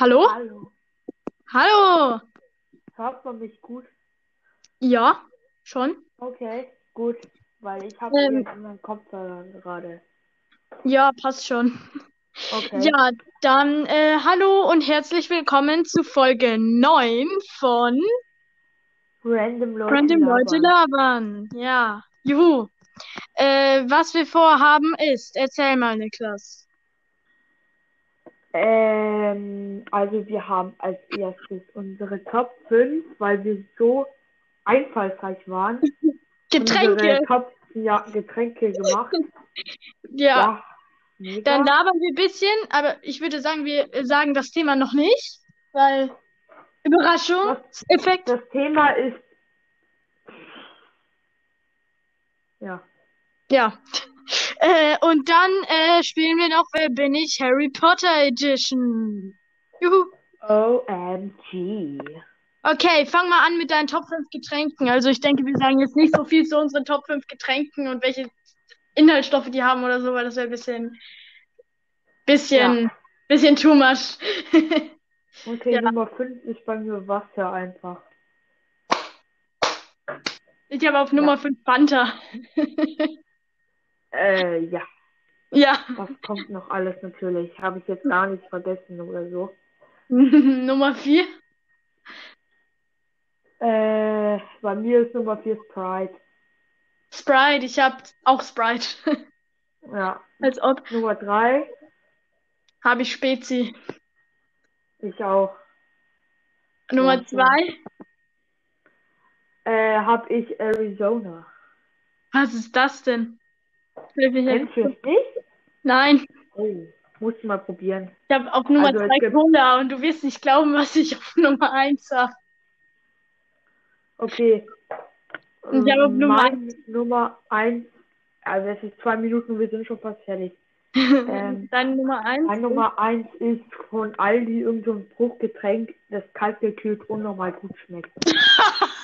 Hallo? Hallo. Hallo? Hört man mich gut? Ja, schon. Okay, gut. Weil ich habe Ähm. hier einen anderen Kopfhörer gerade. Ja, passt schon. Okay. Ja, dann äh, hallo und herzlich willkommen zu Folge 9 von Random Leute Random Leute labern. labern. Ja, juhu. Äh, was wir vorhaben ist, erzähl mal, Niklas. Ähm, also wir haben als erstes unsere Top 5, weil wir so einfallsreich waren. Getränke. Top ja, Getränke gemacht. Ja, Ja, dann labern wir ein bisschen, aber ich würde sagen, wir sagen das Thema noch nicht, weil Überraschung, Was- Effekt. Das Thema ist. Ja. Ja. Äh, und dann äh, spielen wir noch Wer bin ich? Harry Potter Edition. Juhu. OMG. Okay, fang mal an mit deinen Top 5 Getränken. Also ich denke, wir sagen jetzt nicht so viel zu unseren Top 5 Getränken und welche Inhaltsstoffe die haben oder so, weil das wäre ein bisschen, bisschen, bisschen too much. Okay, Ja. Nummer 5 ist bei mir Wasser einfach. Ich habe auf Nummer 5 Fanta. Äh, ja. Ja. Was kommt noch alles natürlich? Habe ich jetzt gar nicht vergessen oder so. Nummer 4. Äh, bei mir ist Nummer 4 Sprite. Sprite. Ich habe auch Sprite. Ja. Als ob. Nummer 3, Habe ich Spezi. ich auch. Nummer Ja, 2. Äh, habe ich Arizona. Was ist das denn? Hilf mich Kennst du jetzt. es nicht? Nein, Oh, musst du mal probieren. ich habe auf Nummer Also, es 2 gibt- Cola und du wirst nicht glauben, was ich auf Nummer 1 habe. Okay. Und ich habe auf Nummer Mein Nummer 1, also es ist zwei Minuten, wir sind schon fast fertig. Ähm, Deine Nummer 1? Mein Nummer 1 ist von Aldi irgend so Bruchgetränk, das kalt gekühlt unnormal gut schmeckt.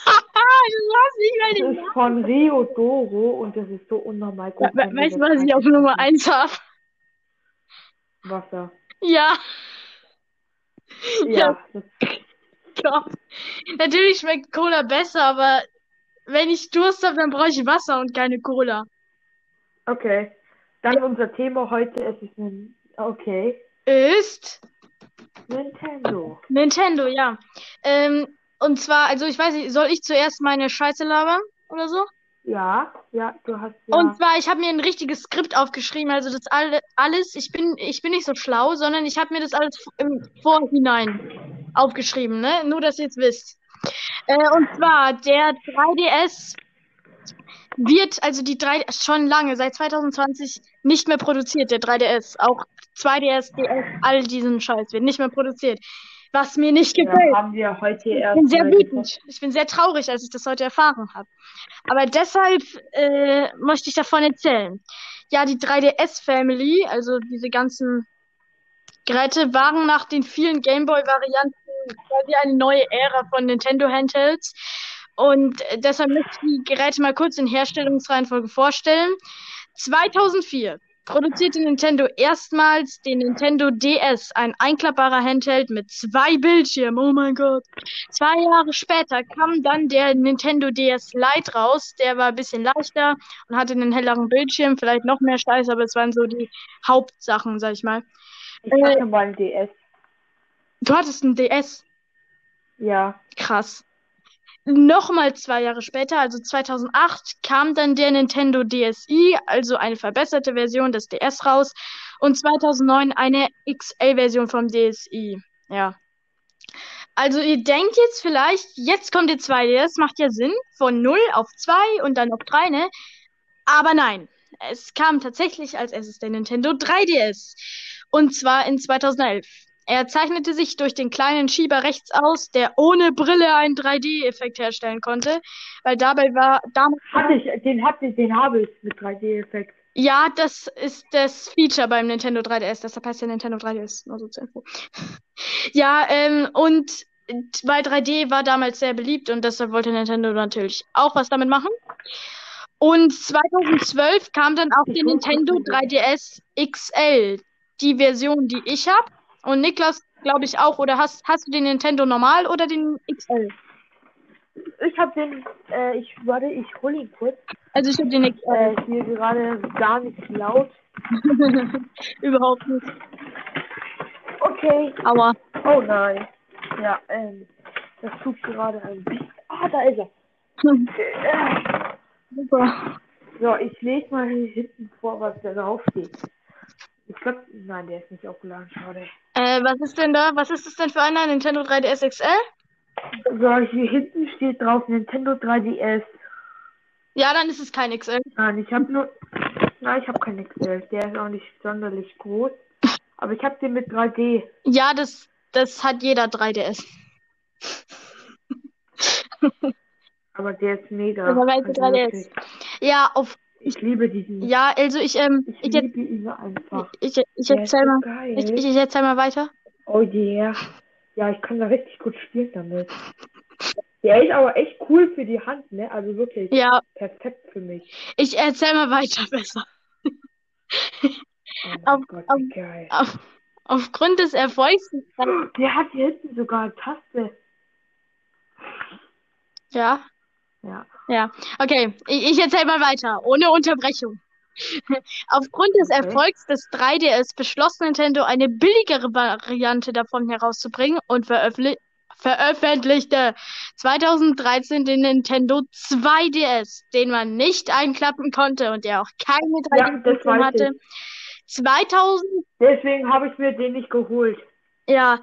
du hast nicht Das ist von Rio Doro und das ist so unnormal gut. We we weißt du, was ich auf Nummer 1 habe? Wasser. Ja, Ja, Gott. Natürlich schmeckt Cola besser, aber wenn ich Durst habe, dann brauche ich Wasser und keine Cola. okay. Dann unser Thema heute, es ist ein, okay, Ist Nintendo. Nintendo, ja. Ähm, und zwar, also ich weiß nicht, soll ich zuerst meine Scheiße labern oder so? Ja, ja, du hast ja, Und zwar, ich habe mir ein richtiges Skript aufgeschrieben, also das alle, alles, ich bin, ich bin nicht so schlau, sondern ich habe mir das alles im Vorhinein aufgeschrieben, ne? Nur, dass ihr es wisst. Äh, und zwar, der 3DS wird, also die 3 schon lange, seit 2020 nicht mehr produziert, der 3DS. Auch 2DS, DS, all diesen Scheiß wird nicht mehr produziert. Was mir nicht ja, gefällt. haben wir heute Ich erst bin sehr wütend. Ich bin sehr traurig, als ich das heute erfahren habe. Aber deshalb äh, möchte ich davon erzählen. Ja, die 3DS-Family, also diese ganzen Geräte, waren nach den vielen Gameboy-Varianten quasi eine neue Ära von Nintendo Handhelds. Und deshalb möchte ich die Geräte mal kurz in Herstellungsreihenfolge vorstellen. 2004 produzierte Nintendo erstmals den Nintendo DS, ein einklappbarer Handheld mit zwei Bildschirmen. Oh mein Gott. Zwei Jahre später kam dann der Nintendo DS Lite raus. Der war ein bisschen leichter und hatte einen helleren Bildschirm, vielleicht noch mehr Scheiß, aber es waren so die Hauptsachen, sag ich mal. Ich Äh, hatte mal ein DS. Du hattest einen DS. Ja, Krass. Nochmal zwei Jahre später, also 2008, kam dann der Nintendo DSi, also eine verbesserte Version des DS raus. Und 2009 eine XL-Version vom DSi. Ja. Also ihr denkt jetzt vielleicht, jetzt kommt der 2DS, macht ja Sinn, von 0 auf 2 und dann auf 3, ne? Aber nein, es kam tatsächlich als erstes der Nintendo 3DS. Und zwar in 2011. Er zeichnete sich durch den kleinen Schieber rechts aus, der ohne Brille einen 3D-Effekt herstellen konnte, weil dabei war damals hatte ich, den hatte ich, den habe ich mit 3D-Effekt. ja, das ist das Feature beim Nintendo 3DS, deshalb heißt der Nintendo 3DS, nur so zur Info. Ja, ähm, und weil 3D war damals sehr beliebt und deshalb wollte Nintendo natürlich auch was damit machen. Und 2012 kam dann auch der Nintendo gerade 3DS XL, die Version, die ich habe. Und Niklas glaube ich, auch. Oder hast, hast du den Nintendo normal oder den XL? Ich habe den, äh, ich, warte, ich hol ihn kurz. Also ich habe den XL. Äh, hier gerade gar nicht laut. Überhaupt nicht. Okay. Aua. Oh nein. Ja, ähm, das tut gerade ein bisschen. Ah, da ist er. Äh, Super. So, ich lese mal hier hinten vor, was da drauf steht. Ich glaube, nein, der ist nicht aufgeladen, schade. Äh, was ist denn da? Was ist das denn für einer? Nintendo 3DS XL? So, hier hinten steht drauf Nintendo 3DS. Ja, dann ist es kein XL. Nein, ich habe nur. Nein, ich habe keinen XL. Der ist auch nicht sonderlich groß. Aber ich habe den mit 3D. Ja, das, das hat jeder 3DS. Aber der ist mega. Also 3DS? wirklich. Ja, auf. Ich liebe diesen. Ja, also ich, ähm, Ich ich, liebe ihn einfach. ich, ich, ich erzähl so mal. geil. Ich, ich, erzähl mal weiter. Oh yeah. Ja, ich kann da richtig gut spielen damit. Der ist aber echt cool für die Hand, ne? Also wirklich Ja, perfekt für mich. ich erzähl mal weiter besser. Oh Auf- Gott, auf- geil. Auf, aufgrund des Erfolgs. des 3 Der hat hier hinten sogar eine Taste. Ja, Ja. ja. Okay, ich, ich erzähl mal weiter, ohne Unterbrechung. Aufgrund des. Erfolgs des 3DS beschloss Nintendo, eine billigere Variante davon herauszubringen und veröffentli veröffentlichte 2013 den Nintendo 2DS, den man nicht einklappen konnte und der auch keine Ja, 3D-Funktion das weiß hatte. 2000 Deswegen habe ich mir den nicht geholt. Ja,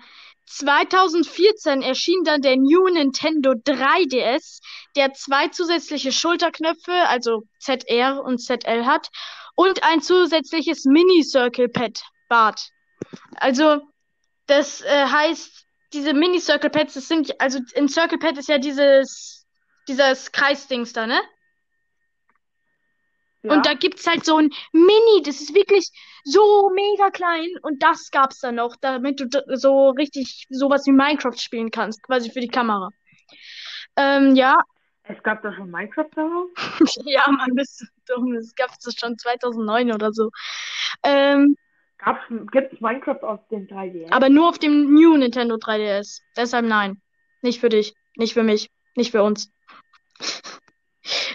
2014 erschien dann der New Nintendo 3DS, der zwei zusätzliche Schulterknöpfe, also ZR und ZL hat, und ein zusätzliches Mini-Circle-Pad Bart. Also, das äh, heißt, diese Mini-Circle-Pads, das sind, also im Circle-Pad ist ja dieses, dieses Kreisdings da, ne? Ja. Und da gibt's halt so ein Mini, das ist wirklich so mega klein und das gab's dann noch, damit du so richtig sowas wie Minecraft spielen kannst, quasi für die Kamera. Ähm, ja, es gab da schon Minecraft darauf? ja, man bist du dumm, das gab's das schon 2009 oder so. Ähm, Gab's, gibt's Minecraft auf dem 3DS? aber nur auf dem New Nintendo 3DS. Deshalb nein. Nicht für dich, nicht für mich, nicht für uns.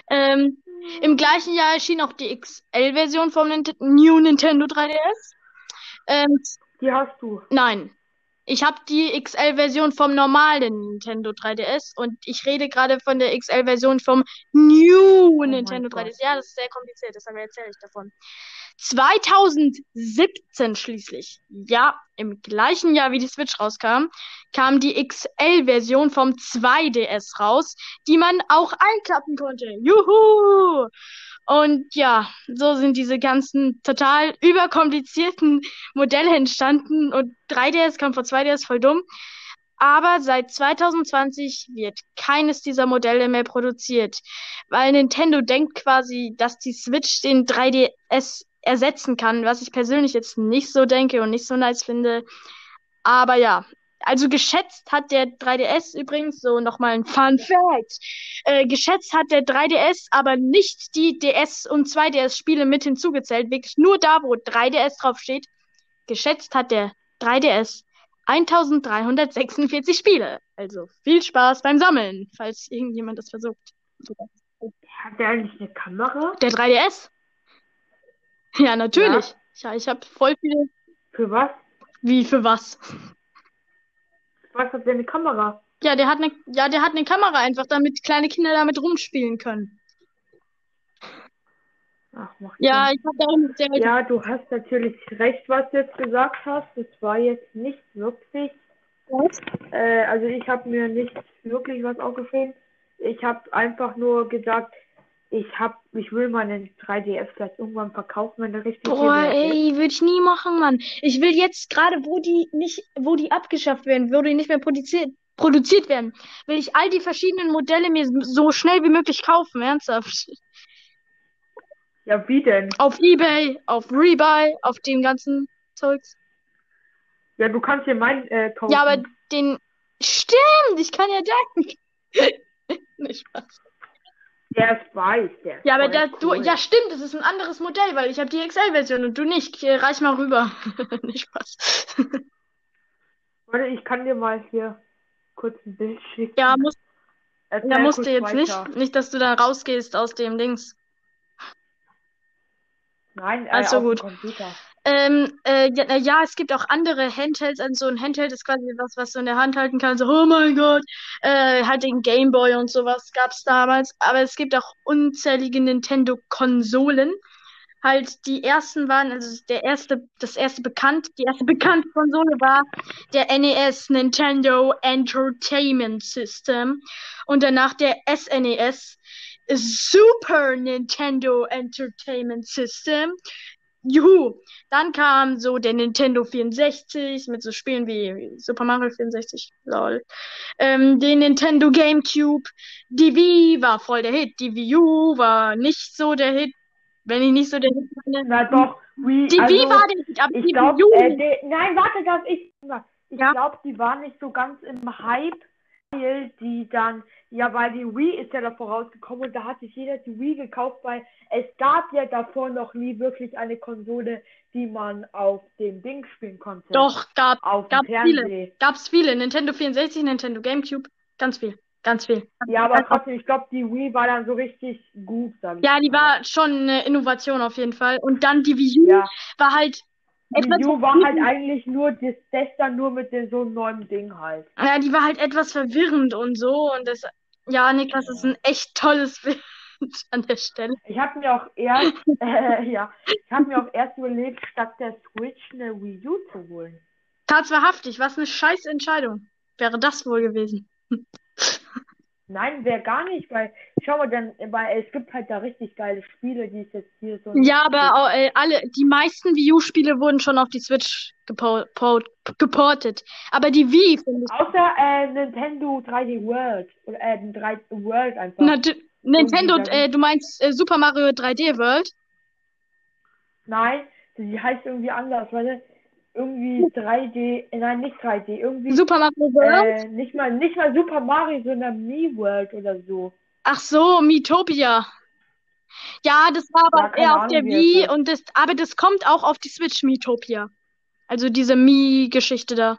Ähm, im gleichen Jahr erschien auch die XL-Version vom Nint New Nintendo 3DS. Ähm, Die hast du. Nein. Ich habe die XL-Version vom normalen Nintendo 3DS und ich rede gerade von der XL-Version vom New mein Nintendo Gott. 3DS. Ja, das ist sehr kompliziert, deshalb erzähle ich davon. 2017 schließlich, ja, im gleichen Jahr wie die Switch rauskam, kam die XL-Version vom 2DS raus, die man auch einklappen konnte. Juhu! Und ja, so sind diese ganzen total überkomplizierten Modelle entstanden und 3DS kam vor 2DS voll dumm. Aber seit 2020 wird keines dieser Modelle mehr produziert, weil Nintendo denkt quasi, dass die Switch den 3DS ersetzen kann, was ich persönlich jetzt nicht so denke und nicht so nice finde. Aber ja, also geschätzt hat der 3DS übrigens, so nochmal ein Fun Fact, äh, geschätzt hat der 3DS aber nicht die DS- und 2DS-Spiele mit hinzugezählt, wirklich nur da, wo 3DS draufsteht. Geschätzt hat der 3DS 1346 Spiele. Also viel Spaß beim Sammeln, falls irgendjemand das versucht. Hat der eigentlich eine Kamera? Der 3DS? Ja, natürlich. Ja, ich habe voll viele. Für was? Wie für was? Was hat der eine Kamera? Ja, der hat eine, ja, der hat eine Kamera einfach, damit kleine Kinder damit rumspielen können. Ach, macht Ja, ich habe auch mit der, Ja, du hast natürlich recht, was du jetzt gesagt hast. Das war jetzt nicht wirklich. Äh, also ich habe mir nicht wirklich was aufgeschrieben. Ich habe einfach nur gesagt, ich hab, ich will meinen 3DS vielleicht irgendwann verkaufen, wenn der richtig Boah, ey, würde ich nie machen, Mann. Ich will jetzt gerade, wo die nicht, wo die abgeschafft werden, wo die nicht mehr produziert, produziert werden, will ich all die verschiedenen Modelle mir so schnell wie möglich kaufen, ernsthaft. Ja, wie denn? Auf eBay, auf Rebuy, auf dem ganzen Zeugs. Ja, du kannst dir meinen äh, kaufen. Ja, aber den, stimmt, ich kann ja denken. Nicht Spaß. Der ist weiß, der ist Ja, aber der, du, cool. ja, stimmt, das ist ein anderes Modell, weil ich habe die XL-Version und du nicht. Äh, Reich mal rüber. Nicht Spaß. Warte, ich kann dir mal hier kurz ein Bild schicken. Ja, musst, Erzähl ja, musst du jetzt weiter. nicht. Nicht, dass du da rausgehst aus dem Dings. Nein, Ach so, auf dem gut. Computer. Ähm, äh, ja, ja, es gibt auch andere Handhelds. Also so ein Handheld ist quasi was, was du in der Hand halten kannst. Oh mein Gott. Äh, halt den Game Boy und sowas gab's damals. Aber es gibt auch unzählige Nintendo-Konsolen. Halt, die ersten waren, also der erste, das erste bekannt, die erste bekannte Konsole war der NES, Nintendo Entertainment System. Und danach der SNES, Super Nintendo Entertainment System. Juhu. Dann kam so der Nintendo 64 mit so Spielen wie Super Mario 64, lol. Ähm, den Nintendo GameCube. Die Wii war voll der Hit. Die Wii U war nicht so der Hit. Wenn ich nicht so der Hit meine. Na doch, Wii, Die also, Wii war der Hit, aber die glaube, Wii U. äh, de- nein, warte, das ich, ich Ja. glaube, die war nicht so ganz im Hype, weil die dann, ja, weil die Wii ist ja davor rausgekommen und da hat sich jeder die Wii gekauft, weil es gab ja davor noch nie wirklich eine Konsole, die man auf dem Ding spielen konnte. Doch, gab, Auf gab's viele. Gab's viele. Nintendo 64, Nintendo GameCube. Ganz viel. Ganz viel. Ja, aber trotzdem, ich glaube, die Wii war dann so richtig gut, Ja, die war schon eine Innovation auf jeden Fall. Und dann die Wii U Ja, war halt die Wii U war halt eigentlich nur das, dann nur mit dem so einem neuen Ding halt. Ja, die war halt etwas verwirrend und so. Und das, ja, Niklas, das ist ein echt tolles Bild an der Stelle. Ich habe mir auch erst, äh, ja, ich habe mir auch erst überlegt, statt der Switch eine Wii U zu holen. Tatsächlich, was eine scheiß Entscheidung wäre das wohl gewesen. Nein, wäre gar nicht, weil, schau mal, dann, weil es gibt halt da richtig geile Spiele, die es jetzt hier so. Ja, aber äh, alle, die meisten Wii U-Spiele wurden schon auf die Switch gepo po geportet. Aber die Wii, ich, Außer äh, Nintendo 3D World. Oder äh, 3D World einfach. nat Nintendo, äh, du meinst äh, Super Mario 3D World? Nein, die heißt irgendwie anders, weil irgendwie 3D, äh, nein, nicht 3D, irgendwie Super Mario World? äh, nicht mal nicht mal Super Mario, sondern Me World oder so. Ach so, Miitopia. Ja, das war aber Ja, eher auf der Wii und das, aber das kommt auch auf die Switch, Miitopia. Also diese Mii-Geschichte da.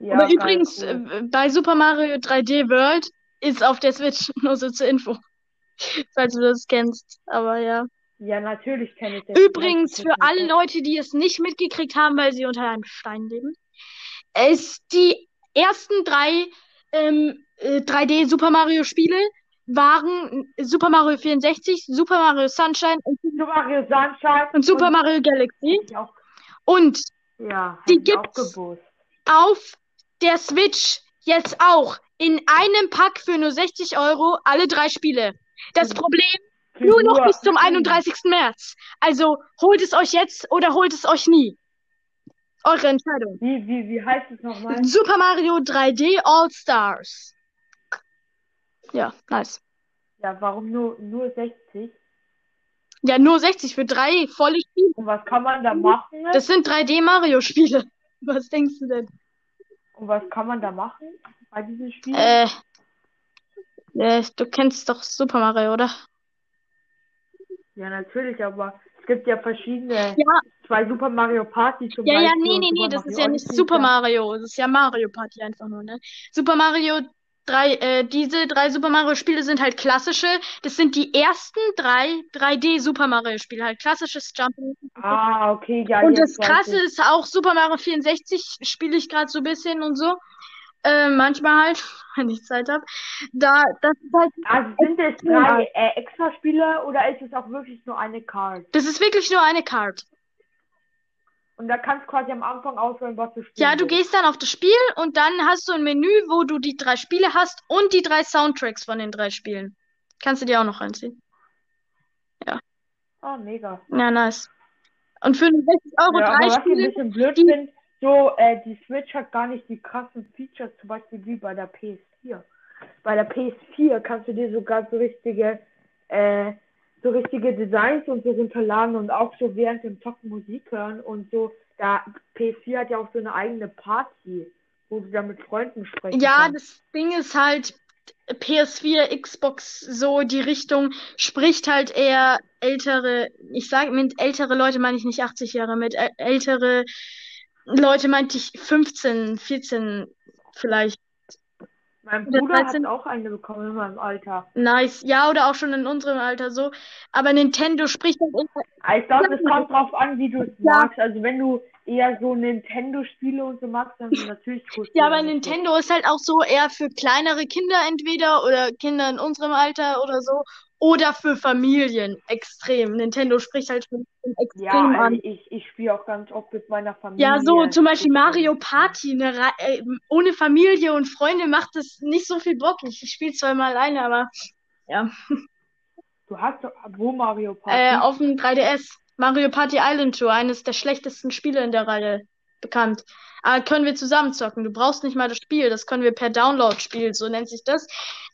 Ja, aber übrigens, cool. äh, bei Super Mario 3D World ist auf der Switch, nur so zur Info. Falls du das kennst. Aber ja. Ja, natürlich kenne ich das. Übrigens, für ist alle Leute, die es nicht mitgekriegt haben, weil sie unter einem Stein leben, es die ersten drei ähm, äh, 3D Super Mario Spiele waren Super Mario 64, Super Mario Sunshine und, Super Mario Sunshine und Super Mario Galaxy. auch, Und ja, Die gibt's. auf der Switch jetzt auch in einem Pack für nur 60 Euro alle drei Spiele. Das Mhm. Problem nur noch bis zum 31. März. Also holt es euch jetzt oder holt es euch nie. Eure Entscheidung. Wie, wie, wie heißt es nochmal? Super Mario 3D All Stars. Ja, nice. Ja, warum nur, nur 60? Ja, nur 60 für drei volle Spiele. Und was kann man da machen? Das sind 3D Mario Spiele. Was denkst du denn? Und was kann man da machen bei diesem Spiel? Äh, äh, du kennst doch Super Mario, oder? Ja, natürlich, aber es gibt ja verschiedene. Ja. Zwei Super Mario Party zum Ja, ja, Beispiel nee, und nee, nee, Super das ist Mario ja nicht Super ja. Mario. Das ist ja Mario Party einfach nur, ne? Super Mario 3, äh, diese drei Super Mario Spiele sind halt klassische. Das sind die ersten drei 3D Super Mario Spiele, halt klassisches Jumping. Ah, okay, ja, Und das Krasse ist auch Super Mario 64 spiele ich gerade so ein bisschen und so. Äh, manchmal halt, wenn ich Zeit habe. Da, das ist halt, Also sind es drei äh, Extra-Spiele oder ist es auch wirklich nur eine Card? das ist wirklich nur eine Card. Und da kannst du quasi am Anfang auswählen, was du spielst. Ja, du gehst dann auf das Spiel und dann hast du ein Menü, wo du die drei Spiele hast und die drei Soundtracks von den drei Spielen. Kannst du dir auch noch reinziehen. Ah, mega. Ja, nice. Und für 60 Euro Ja, drei aber was ich ein Spiele. bisschen blöd die- finde, so, äh, die Switch hat gar nicht die krassen Features, zum Beispiel wie bei der PS4. Bei der PS4 kannst du dir sogar so richtige, äh, so richtige Designs und so runterladen und auch so während dem Zocken Musik hören und so. Da, PS4 hat ja auch so eine eigene Party, wo du dann mit Freunden sprechen Ja, kannst. das Ding ist halt, PS4, Xbox, so die Richtung spricht halt eher ältere, ich sage mit ältere Leute meine ich nicht 80 Jahre, mit äl- ältere Leute, meinte ich 15, 14 vielleicht. Mein Bruder hat 13. auch eine bekommen in meinem Alter. Nice. Ja, oder auch schon in unserem Alter so. Aber Nintendo spricht halt immer. Ich glaube, es kommt drauf an, wie du es Ja. magst. Also wenn du eher so Nintendo-Spiele und so magst, dann natürlich cool. Ja, aber Nintendo ist halt auch so eher für kleinere Kinder entweder oder Kinder in unserem Alter oder so. Oder für Familien extrem. Nintendo spricht halt schon extrem Ja, an. also ich, ich spiele auch ganz oft mit meiner Familie. Ja, so zum Beispiel. Mario Party, äh, ohne Familie und Freunde macht das nicht so viel Bock. Ich, spiele zwar mal alleine, aber ja. Du hast doch, wo Mario Party? Äh, auf dem 3DS. Mario Party Island Tour, eines der schlechtesten Spiele in der Reihe bekannt. Aber können wir zusammen zocken. Du brauchst nicht mal das Spiel, das können wir per Download spielen, so nennt sich das.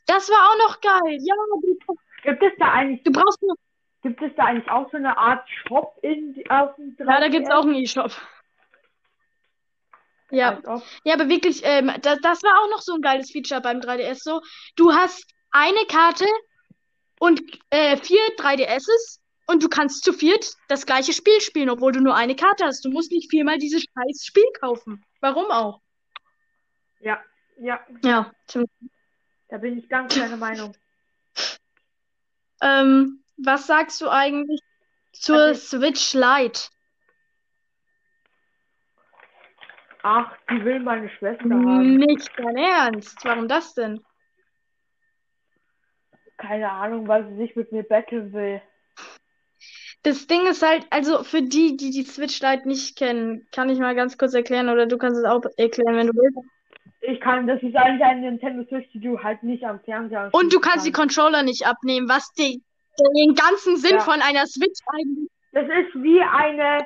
Das war auch noch geil. Ja, du, Gibt es da eigentlich, du brauchst nur. gibt es da eigentlich auch so eine Art Shop in, auf dem 3DS? Ja, da gibt's auch einen E-Shop. Ja. Als ob. Ja, aber wirklich, ähm, das, das war auch noch so ein geiles Feature beim 3DS. So, du hast eine Karte und äh, vier 3DSs und du kannst zu viert das gleiche Spiel spielen, obwohl du nur eine Karte hast. Du musst nicht viermal dieses scheiß Spiel kaufen. Warum auch? Ja, ja, Ja. da bin ich ganz deiner Meinung. Ähm, was sagst du eigentlich zur Also- Switch Lite? Ach, die will meine Schwester haben. Nicht dein Ernst. Warum das denn? Keine Ahnung, weil sie sich mit mir betteln will. Das Ding ist halt, also für die, die die Switch Lite nicht kennen, kann ich mal ganz kurz erklären oder du kannst es auch erklären, wenn du willst. Ich kann, das ist eigentlich ein Nintendo Switch, die du halt nicht am Fernseher Und du kannst die Controller nicht abnehmen, was die, den ganzen Sinn Ja. von einer Switch eigentlich. Das ist wie eine,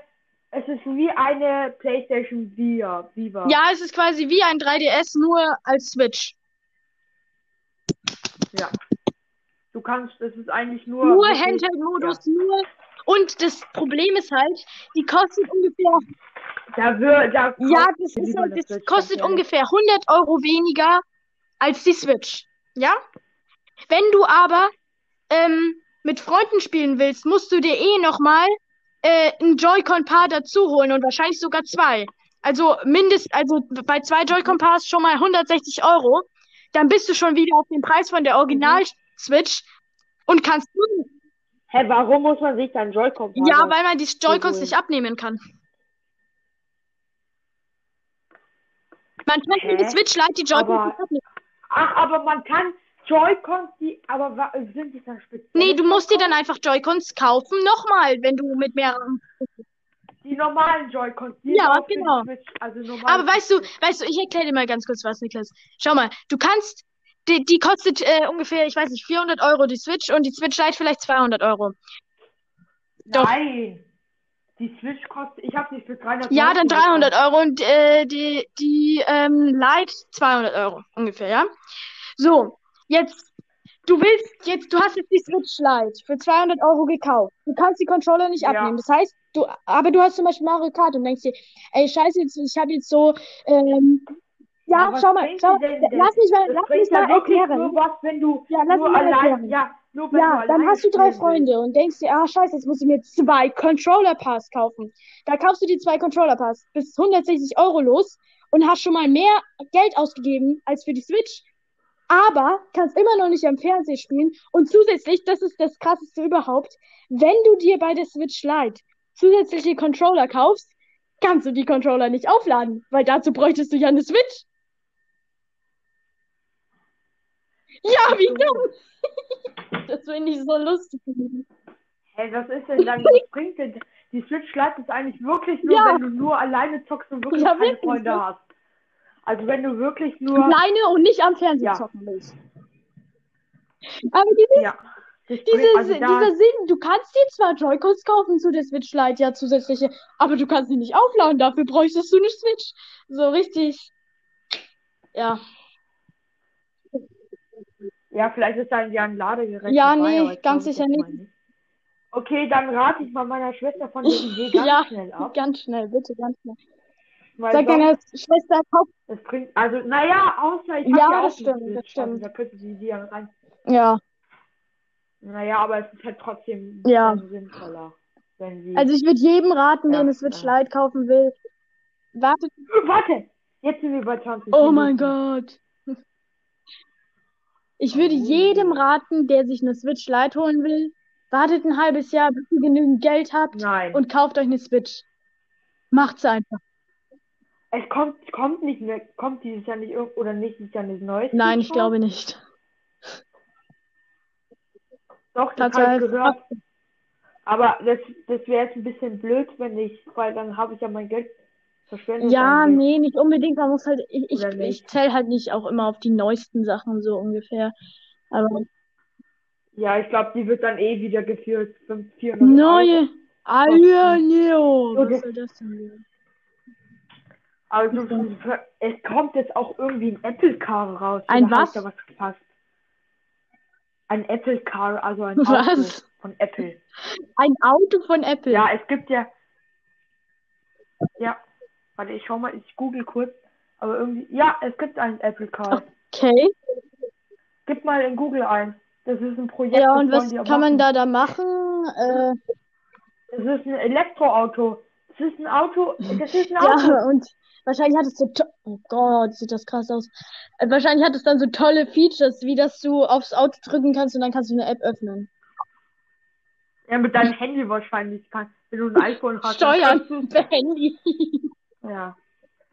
es ist wie eine PlayStation Via, Viva. Ja, es ist quasi wie ein 3DS, nur als Switch. Ja. Du kannst, es ist eigentlich nur. Nur Handheld-Modus, nur. Und das Problem ist halt, die kostet ungefähr, Da wird, da ja, das ist das Switch, kostet ehrlich. ungefähr 100 Euro weniger als die Switch. Ja? Wenn du aber ähm, mit Freunden spielen willst, musst du dir eh nochmal äh, ein Joy-Con-Paar dazu holen und wahrscheinlich sogar zwei. Also mindest, also bei zwei Joy-Con-Paars schon mal 160 Euro. Dann bist du schon wieder auf dem Preis von der Original-Switch und kannst Hä, warum muss man sich dann Joy-Con ja, weil man die Joy-Cons nicht abnehmen kann. Man kann Hä? die Switch Lite die Joy-Cons Aber- nicht. Ach, aber man kann Joy-Cons, die, aber sind die dann speziell? Nee, du musst dir dann einfach Joy-Cons kaufen, nochmal, wenn du mit mehreren. Die normalen Joy-Cons, die Ja, genau. Switch, also Aber weißt du, weißt du, ich erkläre dir mal ganz kurz was, Niklas. Schau mal, du kannst, die, die kostet äh, ungefähr, ich weiß nicht, 400 Euro die Switch und die Switch Lite vielleicht 200 Euro. doch. Nein. Die Switch kostet, ich habe nicht für 300 Ja, dann 300 Euro und äh, die, die ähm, Lite 200 Euro ungefähr, ja? So, jetzt, du willst, jetzt, du hast jetzt die Switch Lite für 200 Euro gekauft. Du kannst die Controller nicht Ja. abnehmen. Das heißt, du, aber du hast zum Beispiel Mario Kart und denkst dir, ey, scheiße, jetzt, ich habe jetzt so, ähm, ja, schau mal, schau, dir lass mich mal, lass mich mal erklären. nur was, wenn du Ja, lass nur mich mal allein, erklären. ja, nur wenn Ja, du dann hast du drei Freunde und denkst dir, ah, scheiße, jetzt muss ich mir zwei Controller Pass kaufen. Da kaufst du die zwei Controller Pass, bist 160 Euro los und hast schon mal mehr Geld ausgegeben als für die Switch. Aber kannst immer noch nicht am Fernseher spielen. Und zusätzlich, das ist das krasseste überhaupt, wenn du dir bei der Switch Lite zusätzliche Controller kaufst, kannst du die Controller nicht aufladen, weil dazu bräuchtest du ja eine Switch. Ja, wie dumm. Das finde ich so lustig. Hey, was ist denn dann, was bringt denn? Die Switch Lite ist eigentlich wirklich nur, Ja. wenn du nur alleine zockst und wirklich Ja, keine wirklich, Freunde ne? hast. Also wenn du wirklich nur, Alleine und nicht am Fernseher Ja. zocken willst. Aber dieses, ja, das diese, bringt, also dieser Sinn, du kannst dir zwar Joy-Cons kaufen zu der Switch Lite, ja, zusätzliche, aber du kannst sie nicht aufladen, dafür bräuchtest du eine Switch. So richtig. Ja. Ja, vielleicht ist da ja ein Ladegerät Ja, dabei, nee, ganz sicher nicht. Okay, dann rate ich mal meiner Schwester von der Idee ganz Ja, schnell ab. Ganz schnell, bitte, ganz schnell. Weil Sag deiner Schwester, kauf. das bringt, also, naja, außer ich habe Ja, ja auch das stimmt, das stimmt. Da könnte sie die rein. Ja. Naja, aber es ist halt trotzdem Ja. sinnvoller, wenn sie. Also ich würde jedem raten, Ja, eine Switch ja. Lite kaufen will, wartet. Warte, jetzt sind wir bei 20 Oh mein Minuten. Gott. Ich würde Oh. jedem raten, der sich eine Switch Lite holen will, wartet ein halbes Jahr, bis ihr genügend Geld habt Nein, und kauft euch eine Switch. Macht's einfach. es kommt, kommt nicht mehr, kommt dieses Jahr nicht oder nächstes Jahr nicht neues. Nein, ich glaube nicht. Doch, das habe ich gehört. Aber das, das wäre jetzt ein bisschen blöd, wenn ich, weil dann habe ich ja mein Geld verschwendet. Ja, nee, nicht unbedingt. Man muss halt, ich, ich, ich zähle halt nicht auch immer auf die neuesten Sachen so ungefähr. Aber Ja, ich glaube, die wird dann eh wieder geführt. 500, 400 Euro. neue, Alter, Neo. Was soll das denn wieder? Also, es kommt jetzt auch irgendwie ein Apple Car raus. Ein was? da was verpasst? Ein Apple Car, also ein Was? Auto von Apple. Ein Auto von Apple. Ja, es gibt ja. Ja, warte, ich schau mal, ich google kurz. Aber irgendwie. Ja, es gibt einen Apple Car. Okay. Gib mal in Google ein. Das ist ein Projekt, Ja, und was kann man machen. da da machen? Äh, Das ist ein Elektroauto. Das ist ein Auto. Das ist ein Auto. ja, und wahrscheinlich hat es so, oh Gott, sieht das krass aus. Äh, wahrscheinlich hat es dann so tolle Features, wie dass du aufs Auto drücken kannst und dann kannst du eine App öffnen. Ja, mit deinem Handy wahrscheinlich kann. Wenn du ein iPhone hast. Steuern per Handy. Ja.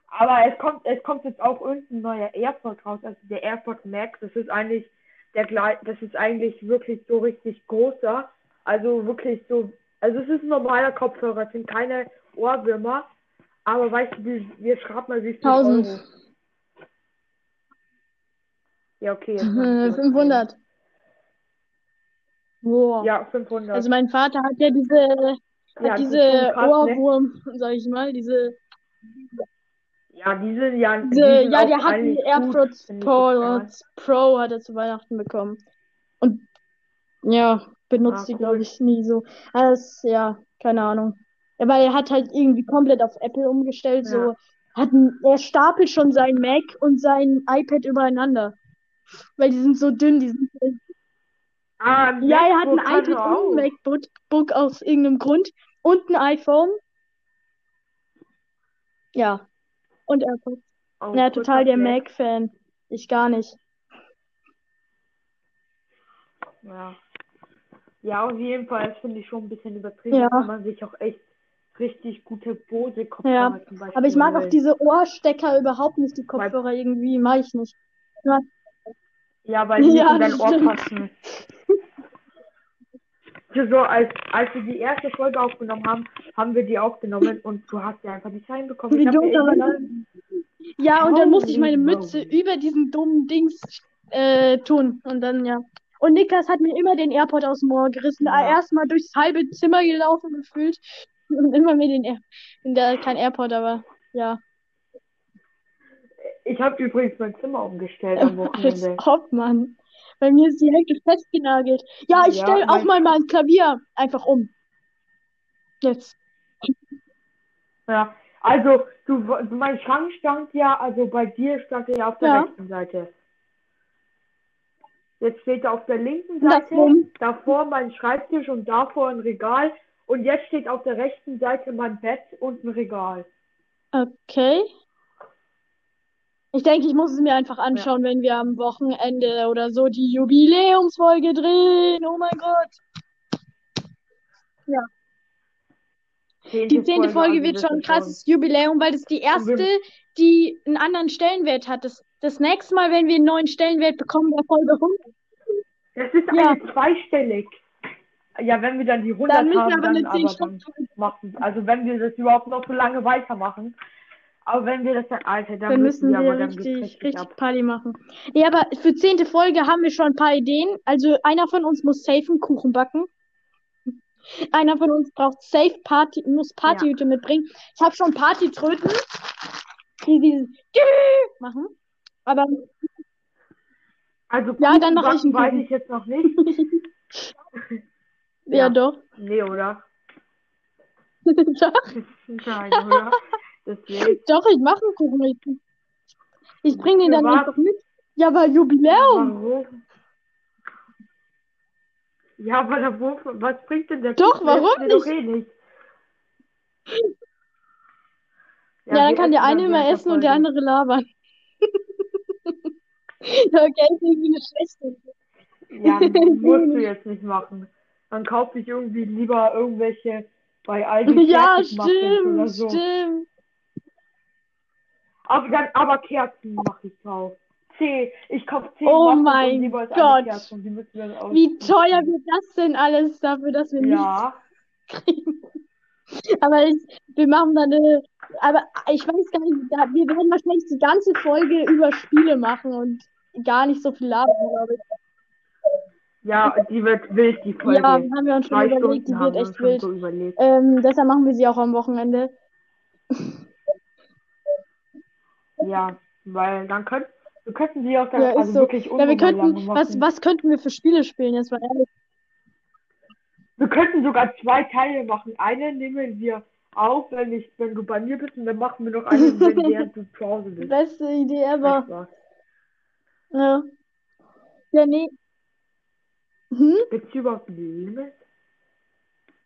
Aber es kommt, es kommt jetzt auch irgendein neuer AirPod raus, also der AirPod Max. Das ist eigentlich der das ist eigentlich wirklich so richtig großer. Also wirklich so, also es ist ein normaler Kopfhörer, es sind keine Ohrwürmer. Aber weißt du, wie, wir schreiben mal wie viel 1000. Euro. Ja, okay. jetzt Äh. 500. Boah. Ja, 500. Also mein Vater hat ja diese, Ja, diese krass, ne? Ohrwurm, sag ich mal, diese, Ja, die sind ja, die diese, ja, der hat gut, AirPods Pro, Pro hat er zu Weihnachten bekommen. Und ja, benutzt Ah, die, cool. glaube ich, nie so. Das, ja, keine Ahnung. Ja, weil er hat halt irgendwie komplett auf Apple umgestellt, so. Ja. Hat ein, er stapelt schon sein Mac und sein iPad übereinander. Weil die sind so dünn, die sind so Ah, Ja, er hat ein hat iPad er und ein MacBook aus irgendeinem Grund und ein iPhone. Ja. Und AirPods. Oh, Ja, total der. Mac-Fan. Ich gar nicht. Ja. Ja, auf jeden Fall, finde ich schon ein bisschen übertrieben. Ja. Kann man sich auch echt richtig gute Bose-Kopfhörer Ja, zum Beispiel Aber ich mag auch diese Ohrstecker überhaupt nicht, die Kopfhörer irgendwie, mag ich nicht. Ja, weil die Ja, in dein das Ohr stimmt. passen. So, als, als wir die erste Folge aufgenommen haben, haben wir die aufgenommen und du hast ja einfach nicht reinbekommen. Wie dumm, immer- Ja, und dann musste ich meine Mütze über diesen dummen Dings äh, tun. Und dann, ja. Und Niklas hat mir immer den AirPod aus dem Ohr gerissen. Ja. Erstmal durchs halbe Zimmer gelaufen gefühlt. Und immer mir den Air der, kein AirPod, aber ja. Ich habe übrigens mein Zimmer umgestellt am Wochenende. ob, Mann. Bei mir ist die Hälfte festgenagelt. Ja, ich Ja, stelle auch mal mein Klavier einfach um. Jetzt. Ja, also du, mein Schrank stand ja, also bei dir stand er ja auf der Ja. rechten Seite. Jetzt steht er auf der linken Seite, davor mein Schreibtisch und davor ein Regal. Und jetzt steht auf der rechten Seite mein Bett und ein Regal. Okay. Ich denke, ich muss es mir einfach anschauen, wenn wir am Wochenende oder so die Jubiläumsfolge drehen. Oh mein Gott. Die zehnte Folge also wird das schon ein krasses Jubiläum, weil das die erste, die einen anderen Stellenwert hat. Das, das nächste Mal, wenn wir einen neuen Stellenwert bekommen, wäre Folge 100. Das ist Ja. eine zweistellig. Ja, wenn wir dann die 100 Dann müssen wir haben, aber dann eine 10 aber dann machen. Also wenn wir das überhaupt noch so lange weitermachen. Aber wenn wir das dann, Alter, dann, Dann müssen wir aber dann richtig, richtig, ab. Party machen. Nee, aber für zehnte Folge haben wir schon ein paar Ideen. Also einer von uns muss safe einen Kuchen backen. Einer von uns braucht safe Party, muss Partyhüte mitbringen. Ich habe schon Partytröten, die diesen machen. Aber Also Ja, dann Kuchen mach ich einen weiß Kuchen. ich jetzt noch nicht. ja, Ja. doch. Nee, oder? doch. Nein, oder? Deswegen. Doch, ich mache einen Kuchen mit. Ich bringe den dann einfach mit. Ja, aber Jubiläum. Warum? Ja, aber der Wurf, was bringt denn der Doch, Kuchen? warum nicht? Eh nicht. Ja, dann wir kann der eine dann immer essen und der andere labern. Okay, ist irgendwie eine schlechte. Ja, musst du jetzt nicht machen. Dann kauf ich irgendwie lieber irgendwelche bei Aldi Ja, Fertigmuffins oder stimmt, so. stimmt. Aber dann, aber Kerzen mache ich drauf. Zehn. Ich kaufe zehn Oh Muffins mein Gott. die Wie teuer wird das denn alles dafür, dass wir Ja, nichts kriegen? Aber ich, wir machen dann eine, aber ich weiß gar nicht, wir werden wahrscheinlich die ganze Folge über Spiele machen und gar nicht so viel labern, glaube ich. ja, die wird wild, die Folge. Ja, haben wir uns schon Zwei überlegt, die Stunden wird haben wir echt wild. so. Ähm, deshalb machen wir sie auch am Wochenende. Ja, weil dann können, wir könnten die auch dann, Ja, also so. wirklich Ja, wir könnten, was, was könnten wir für Spiele spielen, jetzt mal ehrlich? Wir könnten sogar zwei Teile machen. Eine nehmen wir auf, wenn ich, wenn du bei mir bist, und dann machen wir noch eine, wenn du zu Hause bist. Beste Idee ever. Ja. Ja, nee. Hm? Gibt's überhaupt ein Limit?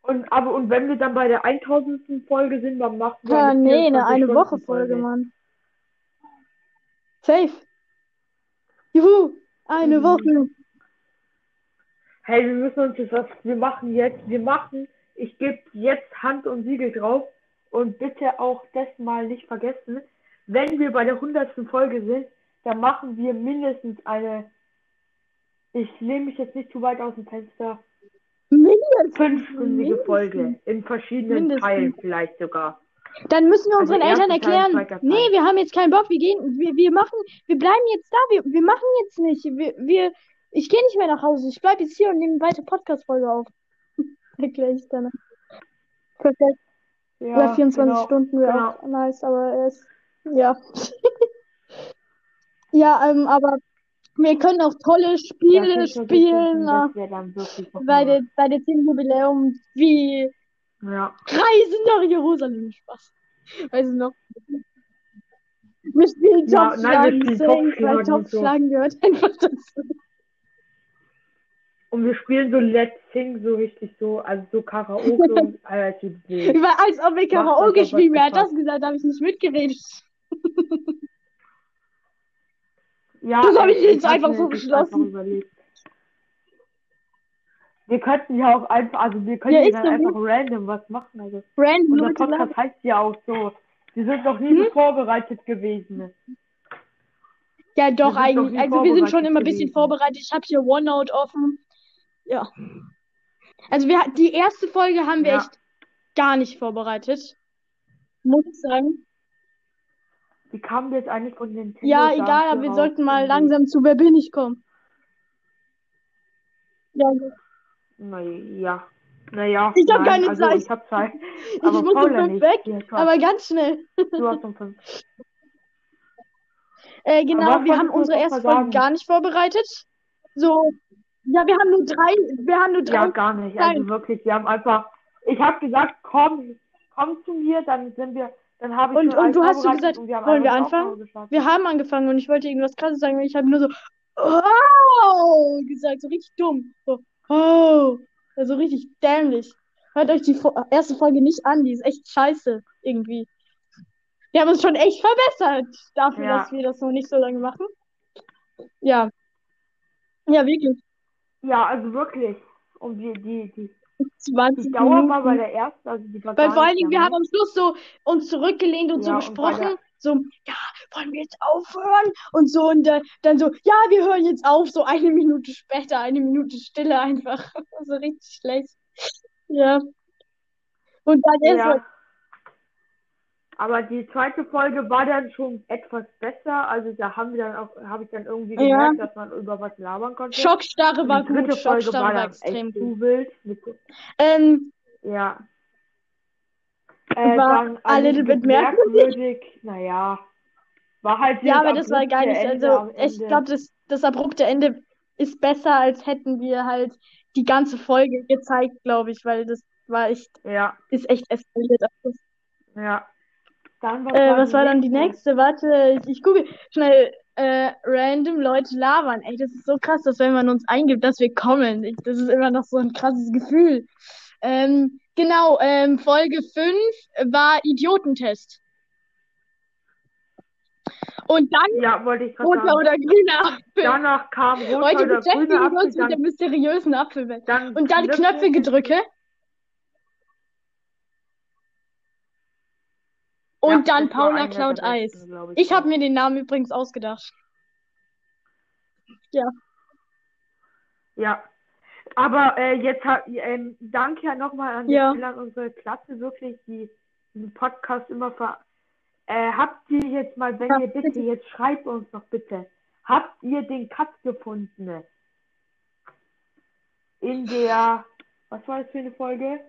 Und, aber, und wenn wir dann bei der 1000. Folge sind, dann machen wir Ja, nee, eine eine Woche 24-Stunden-Folge. Folge, Mann. Safe. Juhu, eine Mhm. Woche. Hey, wir müssen uns jetzt was, wir machen jetzt, wir machen, ich gebe jetzt Hand und Siegel drauf und bitte auch das mal nicht vergessen, wenn wir bei der 100. Folge sind, dann machen wir mindestens eine, ich lehne mich jetzt nicht zu weit aus dem Fenster, Mindestens. fünfstündige Mindestens. Folge in verschiedenen Mindestens. Teilen vielleicht sogar. Dann müssen wir Also unseren erster Eltern erklären, nee, wir haben jetzt keinen Bock, wir gehen, wir, wir machen, wir bleiben jetzt da, wir, wir machen jetzt nicht, wir, wir ich gehe nicht mehr nach Hause, ich bleibe jetzt hier und nehme weiter Podcast-Folge auf. Erkläre ich dann. Perfekt. Ja, Oder 24 genau, Stunden wäre genau. auch nice, aber er ist, ja. ja, ähm, aber wir können auch tolle Spiele 24 spielen, noch bei der, bei der 10. Jubiläum, wie Ja. Reisen nach Jerusalem. Spaß. Weiß ich noch. Wir Ja, nein, wir spielen Safe, weil so. Topfschlagen gehört einfach dazu. Und wir spielen so Let's Sing so richtig so, also so Karaoke und. Über, als ob wir Karaoke spielen. Wer hat das gesagt? Da habe ich nicht mitgeredet. Ja, Das hab ich äh, jetzt hab einfach so beschlossen. Wir könnten ja auch einfach, also wir können Ja, ja dann so einfach random was machen. Also Random unser Leute Podcast labern. heißt ja auch so. Wir sind noch nie so Hm? vorbereitet gewesen. Ja, doch, eigentlich. Also, wir sind schon immer ein bisschen vorbereitet. Ich habe hier OneNote offen. Ja. Also, wir, die erste Folge haben wir Ja. echt gar nicht vorbereitet. Muss ich sagen. Wie kamen wir jetzt eigentlich von Nintendo Ja, egal, aber wir sollten mal langsam zu Wer bin ich kommen. Ja, Na ja. Naja, Ich hab nein, keine also Zeit. ich hab Zeit. ich Aber muss um Paula fünf nicht. weg, Quatsch. aber ganz schnell. Du hast um fünf. Äh, genau, wir haben unsere erste Folge gar nicht vorbereitet. So, ja, wir haben nur drei, wir haben nur drei. Ja, gar nicht. Also Nein. wirklich, wir haben einfach. Ich habe gesagt, komm, komm zu mir, dann sind wir, dann habe ich Und- und du hast so gesagt, wir wollen wir anfangen? Wir haben angefangen und ich wollte irgendwas krasses sagen und ich habe nur so, oh, gesagt, so richtig dumm. So, oh, also richtig dämlich. Hört euch die erste Folge nicht an, die ist echt scheiße, irgendwie. Wir haben uns schon echt verbessert dafür, Ja. dass wir das noch nicht so lange machen. Ja. Ja, wirklich. Ja, also wirklich. Und die, die, die, 20 die Dauer war bei Minuten. der ersten, also die war Weil vor allen Dingen, wir haben am Schluss so uns zurückgelehnt und so Ja, und bei gesprochen. der- So, ja, wollen wir jetzt aufhören? Und so, und äh, dann so, ja, wir hören jetzt auf. So eine Minute später, eine Minute Stille einfach. So richtig schlecht. Ja. Und dann Ja. so, Aber die zweite Folge war dann schon etwas besser. Also da haben wir dann auch, habe ich dann irgendwie Ja. gemerkt, dass man über was labern konnte. Schockstarre war die dritte gut. Folge Schockstarre war war dann extrem echt gut. wild. Ähm, ja. Äh, War dann a little bit merkwürdig. Naja. War halt ja, aber das war gar nicht. Ende Also, ich glaube, das, das abrupte Ende ist besser, als hätten wir halt die ganze Folge gezeigt, glaube ich, weil das war echt, Ja, ist echt eskaliert. Ja. Dann, was Äh, war was war dann die nächste? Warte, ich, ich gucke schnell. Äh, random Leute labern. Ey, das ist so krass, dass wenn man uns eingibt, dass wir kommen. Ich, das ist immer noch so ein krasses Gefühl. Ähm, genau, ähm, Folge 5 war Idiotentest. Und dann Ja, ich roter sagen. oder grüner Apfel. Danach kam roter Heute oder beschäftigen grüner wir Apfel, uns mit der mysteriösen Apfelwelt. dann Und dann Knöpfe. Knöpfegedrücke. Und Ja, dann Paula klaut besten, Eis. glaub Ich habe mir den Namen übrigens ausgedacht. Ja. Ja. Aber äh, jetzt ähm, danke ja nochmal an, die Ja. Unsere Klasse, wirklich, die diesen Podcast immer ver. Äh, habt ihr jetzt mal, wenn ihr bitte, jetzt schreibt uns doch bitte, habt ihr den Cut gefunden? In der, was war das für eine Folge?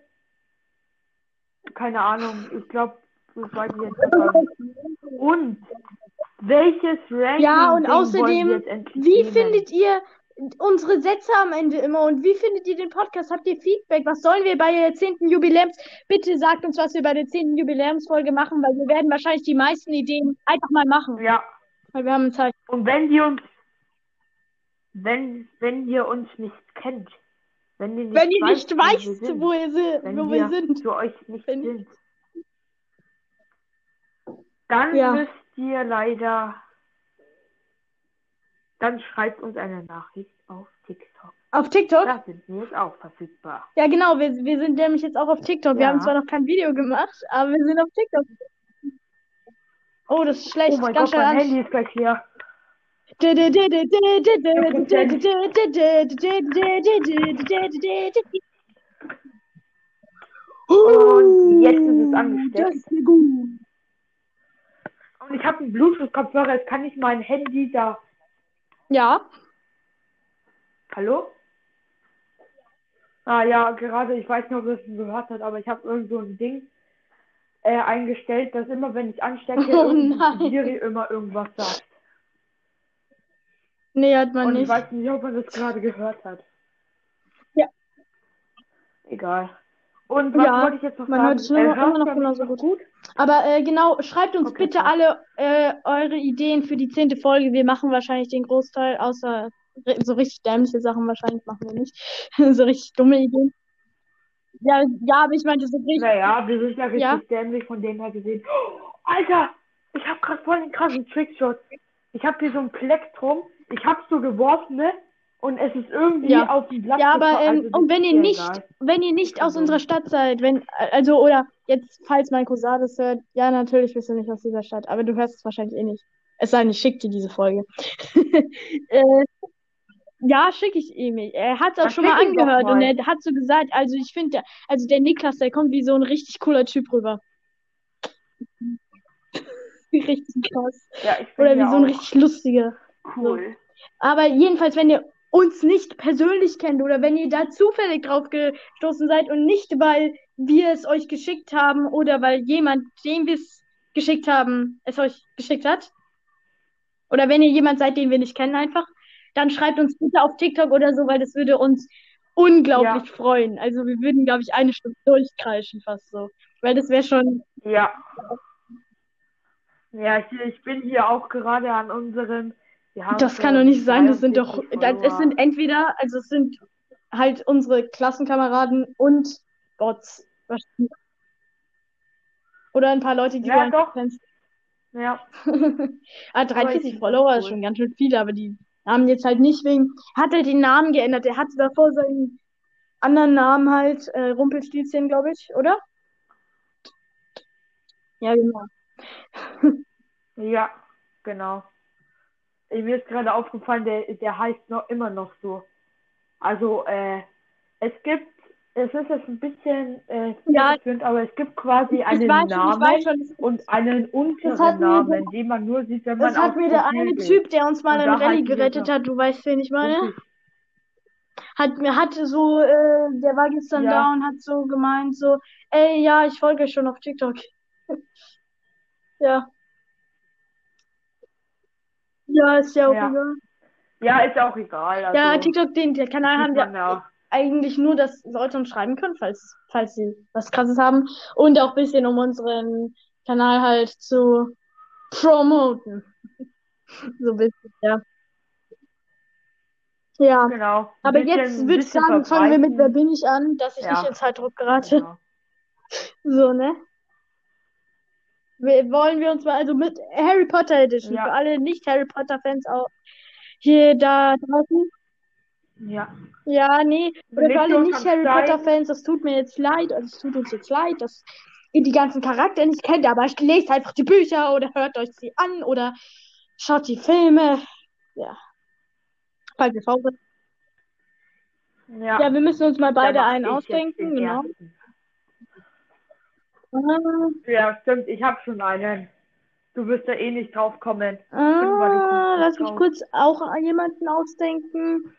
Keine Ahnung, ich glaube, das weiß ich jetzt. Und welches Ranking Ja, und außerdem, Wie findet ihr unsere Sätze am Ende immer und wie findet ihr den Podcast? Habt ihr Feedback? Was sollen wir bei der 10. Jubiläums? Bitte sagt uns, was wir bei der 10. Jubiläumsfolge machen, weil wir werden wahrscheinlich die meisten Ideen einfach mal machen, Ja, weil wir haben Zeit. Und wenn ihr uns, wenn, wenn ihr uns nicht kennt, wenn ihr nicht Wenn ihr weißt, nicht weißt, sind, wo, ihr se- wenn wo wir sind. für euch nicht Wenn- sind, dann Ja. müsst ihr leider, dann schreibt uns eine Nachricht auf TikTok. Auf TikTok? Da sind wir jetzt auch verfügbar. Ja, genau, wir, wir sind nämlich jetzt auch auf TikTok. Wir Ja. haben zwar noch kein Video gemacht, aber wir sind auf TikTok. Oh, das ist schlecht. Oh mein Ganz Gott, mein an. Handy ist gleich leer. Und jetzt ist es angesteckt. Das ist gut. Und ich habe einen Bluetooth-Kopfhörer, jetzt kann ich mein Handy da. Ja, Hallo? Ah ja, gerade, ich weiß nicht, ob es gehört habt, aber ich habe irgend so ein Ding äh, eingestellt, dass immer, wenn ich anstecke, Oh. Siri immer irgendwas sagt. nee, hat man Und ich nicht. weiß nicht, ob man das gerade gehört hat. Ja. Egal. Und was Ja, wollte ich jetzt noch man sagen? hört es immer- hört immer noch genauso gut. gut? Aber äh, genau, schreibt uns Okay, bitte passt. alle äh, eure Ideen für die zehnte Folge. Wir machen wahrscheinlich den Großteil, außer so richtig dämliche Sachen wahrscheinlich machen wir nicht. so richtig dumme Ideen. Ja, ja, aber ich meinte so richtig. Naja, wir sind ja richtig Ja. dämlich von dem her gesehen. Oh, Alter, ich habe gerade voll den krassen Trickshot. Ich habe hier so ein Plektrum. Ich habe so geworfen, ne? Und es ist irgendwie Ja. auf dem Blatt Ja, aber ähm, Also, und wenn ihr nicht, egal. wenn ihr nicht aus unserer Stadt seid, wenn, also, oder jetzt, falls mein Cousin das hört, ja, natürlich bist du nicht aus dieser Stadt, aber du hörst es wahrscheinlich eh nicht. Es sei denn, ich schicke dir diese Folge. äh, ja, schicke ich ihm. Er hat es auch schon mal angehört und mal. er hat so gesagt, also ich finde, also der Niklas, der kommt wie so ein richtig cooler Typ rüber. Richtig krass. Ja, Oder wie so ein auch richtig lustiger. cool. Aber jedenfalls, wenn ihr uns nicht persönlich kennt oder wenn ihr da zufällig drauf gestoßen seid und nicht, weil wir es euch geschickt haben oder weil jemand, dem wir es geschickt haben, es euch geschickt hat. Oder wenn ihr jemand seid, den wir nicht kennen einfach, dann schreibt uns bitte auf TikTok oder so, weil das würde uns unglaublich freuen. Also wir würden, glaube ich, eine Stunde durchkreischen fast so. Weil das wäre schon, Ja. Ja, ich, ich bin hier auch gerade an unserem. Das kann doch nicht sein, das sind doch, 42 das, es sind entweder, also es sind halt unsere Klassenkameraden und Bots. wahrscheinlich. Oder ein paar Leute, die Ja, du doch. kennst. Ja, Ah, Aber 43 ich- Follower cool. ist schon ganz schön viele, aber die haben jetzt halt nicht wegen, hat halt den Namen geändert. Der hatte davor seinen anderen Namen halt, äh, Rumpelstilzchen, glaube ich, oder? Ja, genau. ja, genau. Ey, Mir ist gerade aufgefallen, der, der heißt noch immer noch so. Also, äh, es gibt, es ist jetzt ein bisschen äh, Ja. aber es gibt quasi einen Namen schon. Und einen unteren Namen, den man nur sieht, wenn man das hat mir der eine geht. Typ, der uns mal im Rallye gerettet so. hat, du weißt, wen ich meine? Richtig. Hat mir hat so, äh, der war gestern Ja. da und hat so gemeint, so, ey, ja, ich folge schon auf TikTok. Ja. Ja, ist ja auch Ja. egal. Ja, ist auch egal. Also, Ja, TikTok, den, der Kanal haben wir ja. eigentlich nur, dass Leute uns schreiben können, falls, falls sie was krasses haben. Und auch ein bisschen, um unseren Kanal halt zu promoten. So ein bisschen, ja. Ja. Genau. Aber bisschen- jetzt würde ich sagen, fangen wir mit Wer bin ich an, dass ich Ja. nicht in Zeitdruck gerate. Genau. So, ne? Wollen wir uns mal also mit Harry Potter Edition Ja. für alle nicht Harry Potter Fans auch hier da draußen. Ja. Ja, nee, oder für alle nicht Harry Stein. Potter Fans, das tut mir jetzt leid, also es tut uns jetzt leid, dass ihr die ganzen Charaktere nicht kennt, aber lest einfach die Bücher oder hört euch sie an oder schaut die Filme. Ja. Falls ihr faul. Ja. Ja, wir müssen uns mal beide einen ausdenken, den genau. ersten. Ah, Ja, stimmt. Ich habe schon einen. Du wirst da eh nicht drauf kommen. ah, lass mich drauf. kurz auch jemanden ausdenken.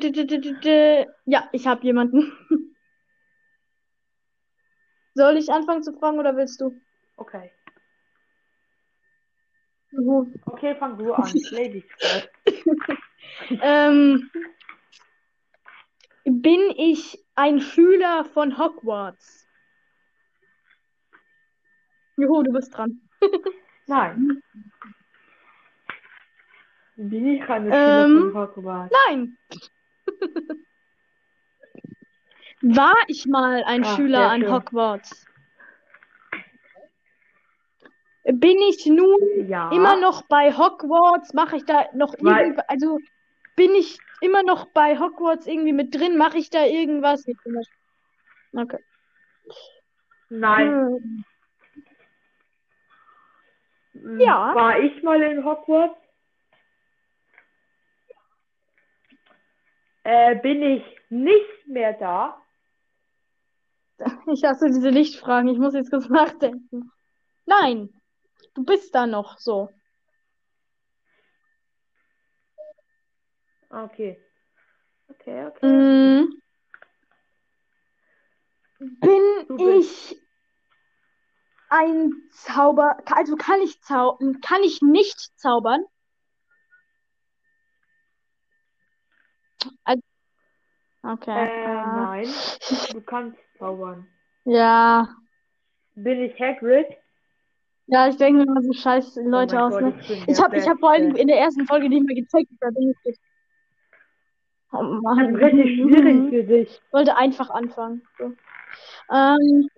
D- Ja, ich habe jemanden. Soll ich anfangen zu fragen oder willst du? Okay. Okay, fang du an. Ladies. Ähm, bin ich ein Schüler von Hogwarts? Juhu, du bist dran. Nein. Bin ich keine Ähm, Schüler von Hogwarts? Nein. War ich mal ein Ah, Schüler an schön. Hogwarts? Bin ich nun Ja. immer noch bei Hogwarts? Mache ich da noch irgendwas? Also bin ich immer noch bei Hogwarts irgendwie mit drin? Mache ich da irgendwas? Okay. Nein. Hm, Ja. War ich mal in Hogwarts? Äh, bin ich nicht mehr da? Ich hasse diese Lichtfragen. Ich muss jetzt kurz nachdenken. Nein, du bist da noch so. Okay. Okay, okay. Mm. Bin ich ein Zauber, also kann ich zaubern, kann ich nicht zaubern? Also, okay. Äh, ah. nein. Du kannst zaubern. Ja, Bin ich Hagrid? ja, ich denke mir mal so scheiß Leute oh aus, Gott, ne? ich Ich habe ich hab vorhin in der ersten Folge nicht mehr gecheckt, da bin ich jetzt. Oh Das Mann. ist richtig schwierig für dich. Wollte einfach anfangen. So. Ähm,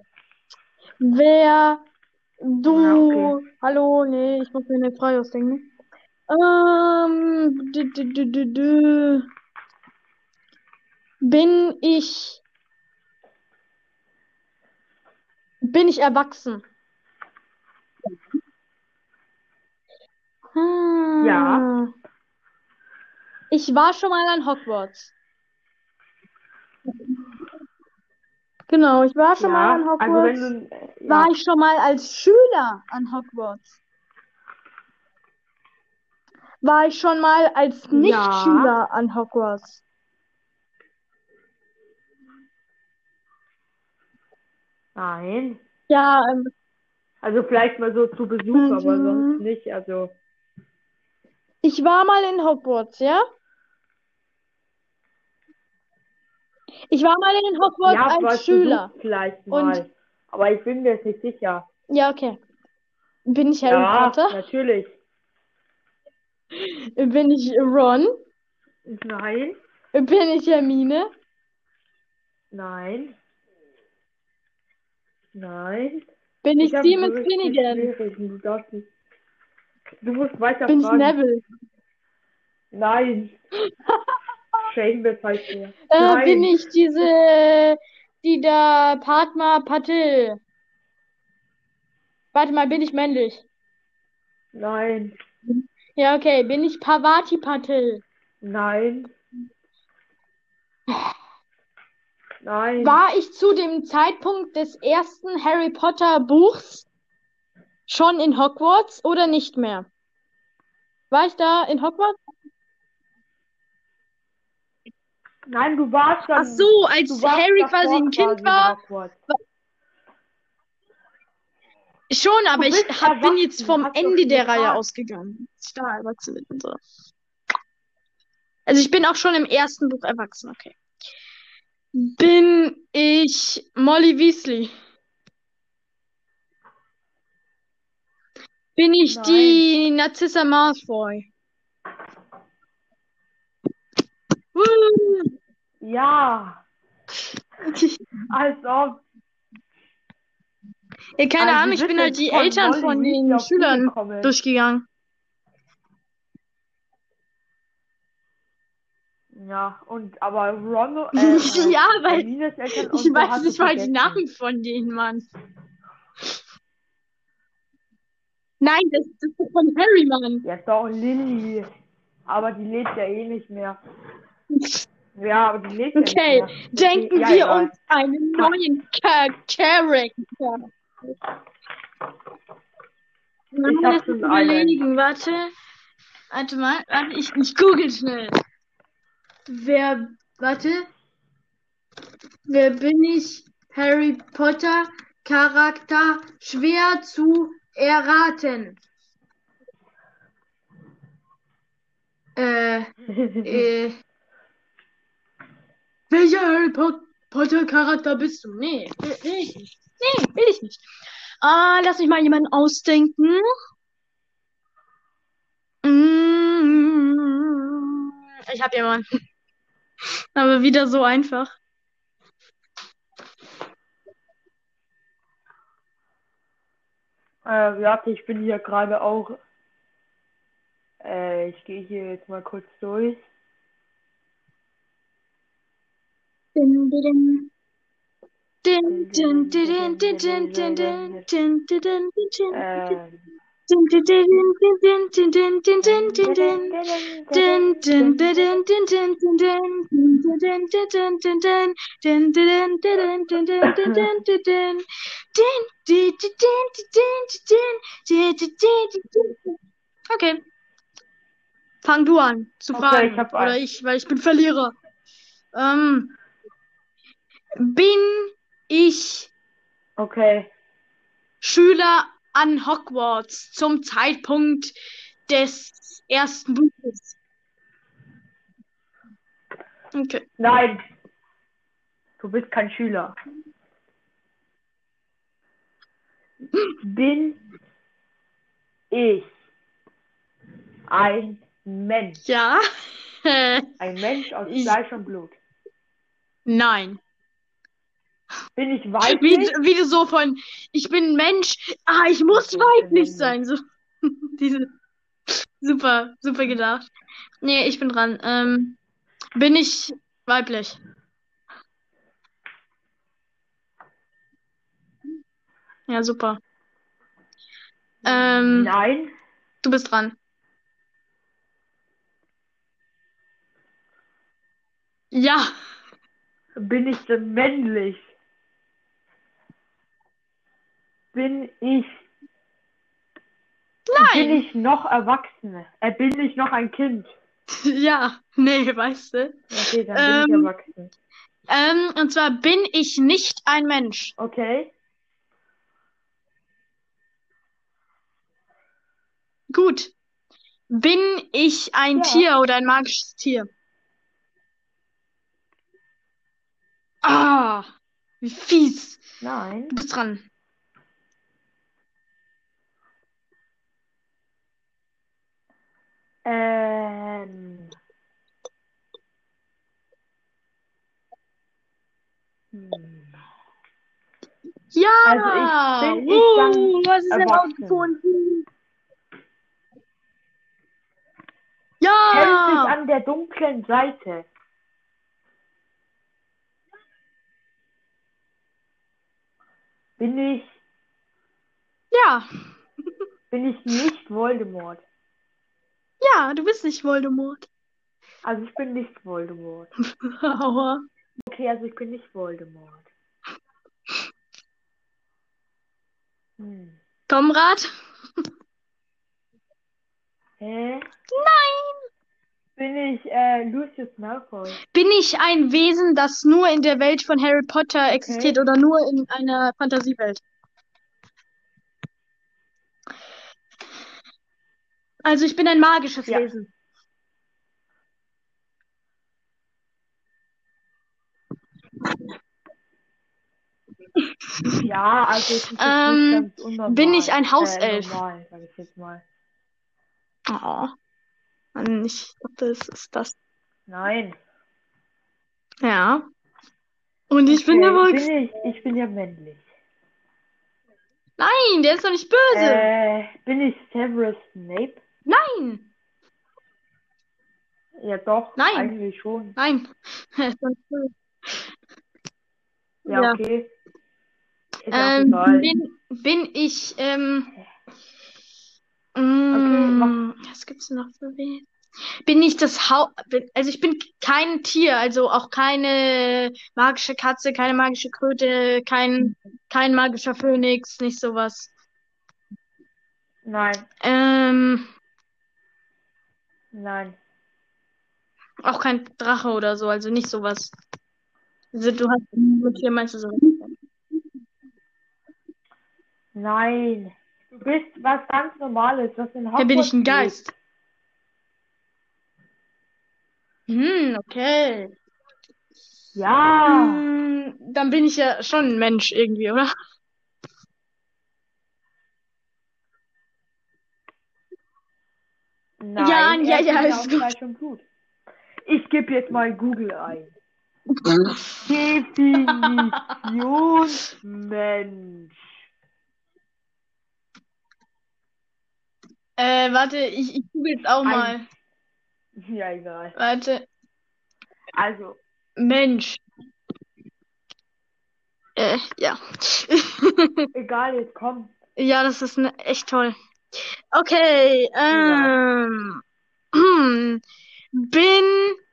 wer du. Ja, okay. Hallo, nee, ich muss mir eine Frage ausdenken. Ähm, dü, dü, dü, dü, dü. Bin ich. Bin ich erwachsen? Hm. Ja. Ich war schon mal an Hogwarts. Genau, ich war schon mal Ja, an also Hogwarts. wenn du, äh, War ja, ich schon mal als Schüler an Hogwarts? War ich schon mal als Nichtschüler an Hogwarts? nein. Ja, ähm, Also vielleicht mal so zu Besuch, Mhm. aber sonst nicht. Also, ich war mal in Hogwarts, ja? Ich war mal in Hogwarts ja, als Schüler. Vielleicht Und- mal. Aber ich bin mir jetzt nicht sicher. Ja, okay. Bin ich Harry Ja, Potter? natürlich. Bin ich Ron? Nein, Bin ich Hermine? nein, nein. Bin ich so richtig Finnegan? Du. Du musst weiter Bin ich fragen. Neville? Nein. Heißt er. Äh, Nein. bin ich diese, die da Padma Patil? Warte mal, bin ich männlich? Nein, Ja, okay. Bin ich Pavati Patil? nein. Nein. War ich zu dem Zeitpunkt des ersten Harry Potter Buchs schon in Hogwarts oder nicht mehr? War ich da in Hogwarts? Nein, du warst dann. Ach so, als Harry quasi ein Kind quasi war. Hogwarts. Schon, aber ich hab, bin jetzt vom Ende der Reihe ausgegangen. ich da erwachsen bin und so. Also ich bin auch schon im ersten Buch erwachsen, okay. Bin ich Molly Weasley? Bin ich Nein. die Narcissa Malfoy? Ja, als ob. Ja, keine Also, Ahnung, ich bin halt die von Eltern Molly von den Schülern durchgegangen. Ja, und aber Ron, äh, äh, Ja, weil ich weiß nicht mal die. Namen von denen, Mann. Nein, das, das ist von Harry, Mann. Ja, doch, Lilly. Aber die lebt ja eh nicht mehr. Ja, aber die lebt Okay, ja nicht mehr. denken ja, wir egal. uns einen neuen Char Charakter. Ich hab schon überlegen, warte. Warte mal, warte, ich, ich google schnell. Wer, warte. Wer bin ich? Harry Potter Charakter schwer zu erraten. Äh, äh. Welcher Harry Po- Potter Charakter bist du? Nee, will, ich nicht. Nee, will ich nicht. Ah, lass mich mal jemanden ausdenken. Mm, Ich hab jemanden. Aber wieder so einfach. Äh, warte, ich bin hier gerade auch. Äh, ich gehe hier jetzt mal kurz durch. Okay. Fang du an zu Okay, fragen. ich hab Oder ich, weil ich bin Verlierer. Ähm, bin ich okay. Schüler an Hogwarts zum Zeitpunkt des ersten Buches? Okay. Nein. Du bist kein Schüler. Bin ich ein Mensch? Ja. Ein Mensch aus Fleisch und Blut. Nein. Bin ich Wie, weiblich? wie du so von, ich bin Mensch, ah, ich muss ich weiblich sein. So, diese, super, super gedacht. Nee, ich bin dran. Ähm, bin ich weiblich? Ja, super. Ähm, Nein. du bist dran. Ja. Bin ich denn männlich? Bin ich. Bin Nein. ich noch erwachsen? Äh, bin ich noch ein Kind? Ja. Nee, weißt du. Okay, dann bin ich Ähm. erwachsen. Ähm, und zwar bin ich nicht ein Mensch. Okay. Gut. Bin ich ein Ja. Tier oder ein magisches Tier? Ah, wie fies. Nein. Du bist dran. Ähm. Hm. Ja. Also ich- bin ich Uh, dann du hast es erwachsen? herausgefunden. Kämpfe ich Ja. an der dunklen Seite? Bin ich, Ja. bin ich nicht Voldemort? Ja, du bist nicht Voldemort. Also ich bin nicht Voldemort. Aua. Okay, also ich bin nicht Voldemort. Hm. Konrad? Hä? Nein. Bin ich äh, Lucius Malfoy? Bin ich ein Wesen, das nur in der Welt von Harry Potter existiert oder nur in einer Fantasiewelt? Also ich bin ein magisches Ja. Wesen. Ja, also jetzt Ähm, unnormal. bin ich ein Äh, Hauself? normal, sag ich jetzt mal. Oh. Mann, ich dachte, es ist das. Nein. Ja. Und ich bin Okay, bin ich, ich bin ja männlich. Nein, der ist doch nicht böse. Äh, bin ich Severus Snape? Nein, Ja, doch. Nein. Eigentlich schon. nein. Ja, Ja. okay. Ähm, bin, bin ich, ähm, mach. mm, was gibt's noch für wen? Bin ich das Hau, bin, also ich bin kein Tier, also auch keine magische Katze, keine magische Kröte, kein, kein magischer Phönix, nicht sowas. Nein, Ähm, nein. auch kein Drache oder so, also nicht sowas. Also du hast mit Tier meinst du so. Nein. Du bist was ganz Normales, was in Hier bin ich ein Hogwarts Geist. Hm, okay. Ja. Hm, dann bin ich ja schon ein Mensch irgendwie, oder? Nein, Ja, ja, ja, ist gut. Fleisch und Blut. Ich gebe jetzt mal Google ein. Definition Mensch. Äh, warte, ich, ich google jetzt auch Ein- mal. Ja, egal. Warte, Also, Mensch. Äh, ja. egal, jetzt komm. Ja, das ist ne, echt toll. Okay, ähm, hm, bin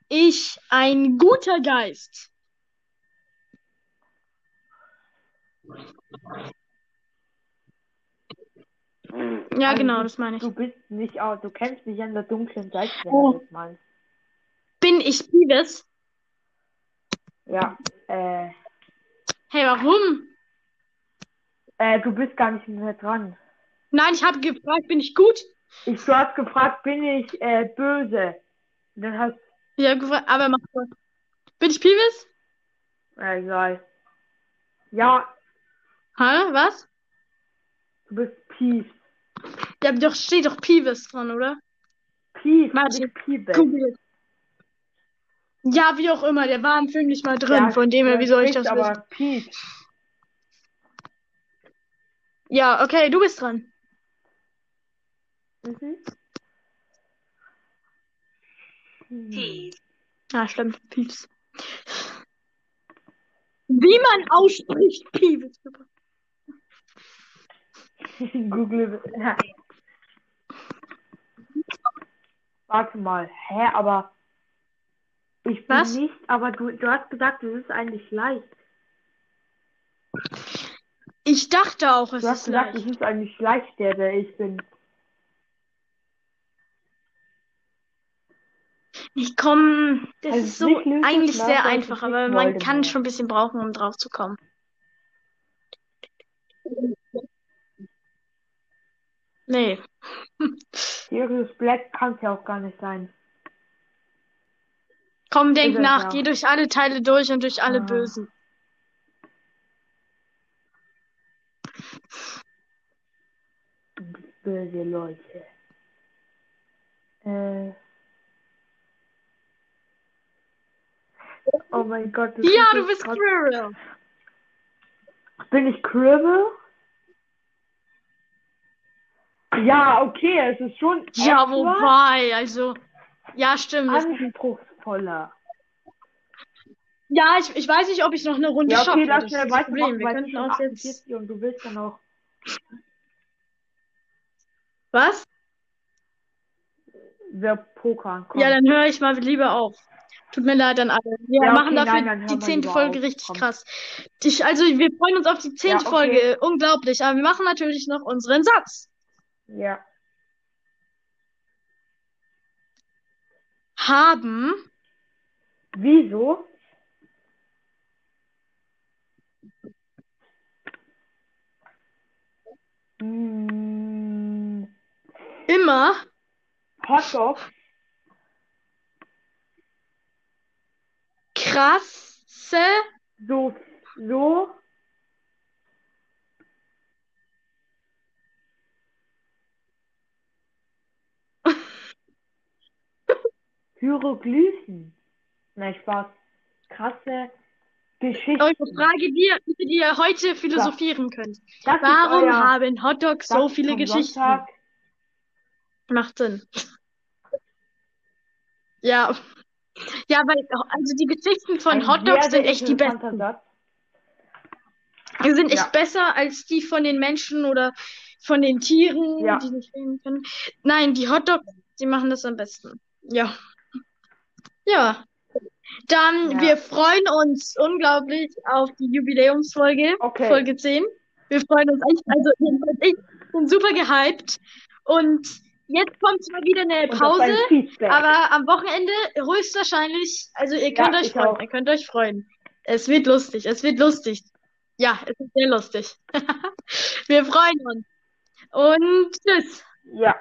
ich ein guter Geist? Ja, Also genau, das meine ich. Du bist nicht auch, du kennst dich an der dunklen Seite, wenn Oh. du das meinst. Bin ich Beavis? Ja, äh, Hey, warum? äh, du bist gar nicht mehr dran. Nein, ich habe gefragt, bin ich gut? Ich, du hast gefragt, bin ich äh, böse? Und dann hast Ja, gefragt, aber mach was. Bin ich ja, egal. Ja, Hä, was? du bist Peeves. Ja, doch steht doch Beavis dran, oder? Peeves, Warte. Google. Ja, wie auch immer, der war im Film nicht mal drin, Ja, von dem her, wie soll ich das spricht wissen? aber Peeves. Ja, okay, du bist dran. Mhm. Hm. Ja, stimmt, Pieps. Wie man ausspricht, Pieps. Super. Google. Ja. Warte mal. Hä, aber ich bin Was? nicht, aber du, du hast gesagt, es ist eigentlich leicht. Ich dachte auch, es Du hast ist gesagt, leicht. es ist eigentlich leicht, der, der ich bin. Ich komme, das Also ist so eigentlich sehr einfach, aber man kann schon ein bisschen brauchen, um drauf zu kommen. Nee. Sirius Black kann es ja auch gar nicht sein. Komm, denk Ist nach, ja. geh durch alle Teile durch und durch alle Ah. Bösen. Böse Leute. Äh. Oh mein Gott. das Ja, du bist grad- Quirrell. Bin ich Quirrell? Ja, okay, es ist schon Ja, wobei, also, ja, stimmt. anspruchsvoller. Ja, ich, ich weiß nicht, ob ich noch eine Runde Ja, okay, schaffe. lass Das schnell ist das Problem. Wir könnten schon jetzt. 48 und du willst dann auch. Was? Wir pokern. Komm. Ja, dann höre ich mal lieber auf. Tut mir leid an alle. Wir Ja, okay, machen dafür nein, die zehnte Folge auf. richtig Komm. krass. Ich, also, wir freuen uns auf die zehnte okay. Folge. Unglaublich. Aber wir machen natürlich noch unseren Satz. Ja. Haben Wieso? Mm, immer Hotdog. Krasse So, so. Hieroglyphen. Nein, Spaß. Krasse Geschichte. Eure Frage, die, die ihr heute philosophieren könnt. Das Warum euer haben Hotdogs so viele Geschichten? Sonntag. Macht Sinn. Ja. Ja, weil, also die Geschichten von Hotdogs sehr, sehr sind echt die besten. Satz. Die sind echt Ja. besser als die von den Menschen oder von den Tieren, Ja. die nicht reden können. Nein, die Hotdogs, die machen das am besten. Ja. Ja. Dann, Ja. wir freuen uns unglaublich auf die Jubiläumsfolge, Okay. Folge 10. Wir freuen uns echt, also ich bin super gehypt. Und jetzt kommt mal wieder eine Pause. Aber am Wochenende höchstwahrscheinlich, also ihr könnt Ja, euch freuen, auch. ihr könnt euch freuen. Es wird lustig, es wird lustig. Ja, es ist sehr lustig. Wir freuen uns. Und tschüss. Ja.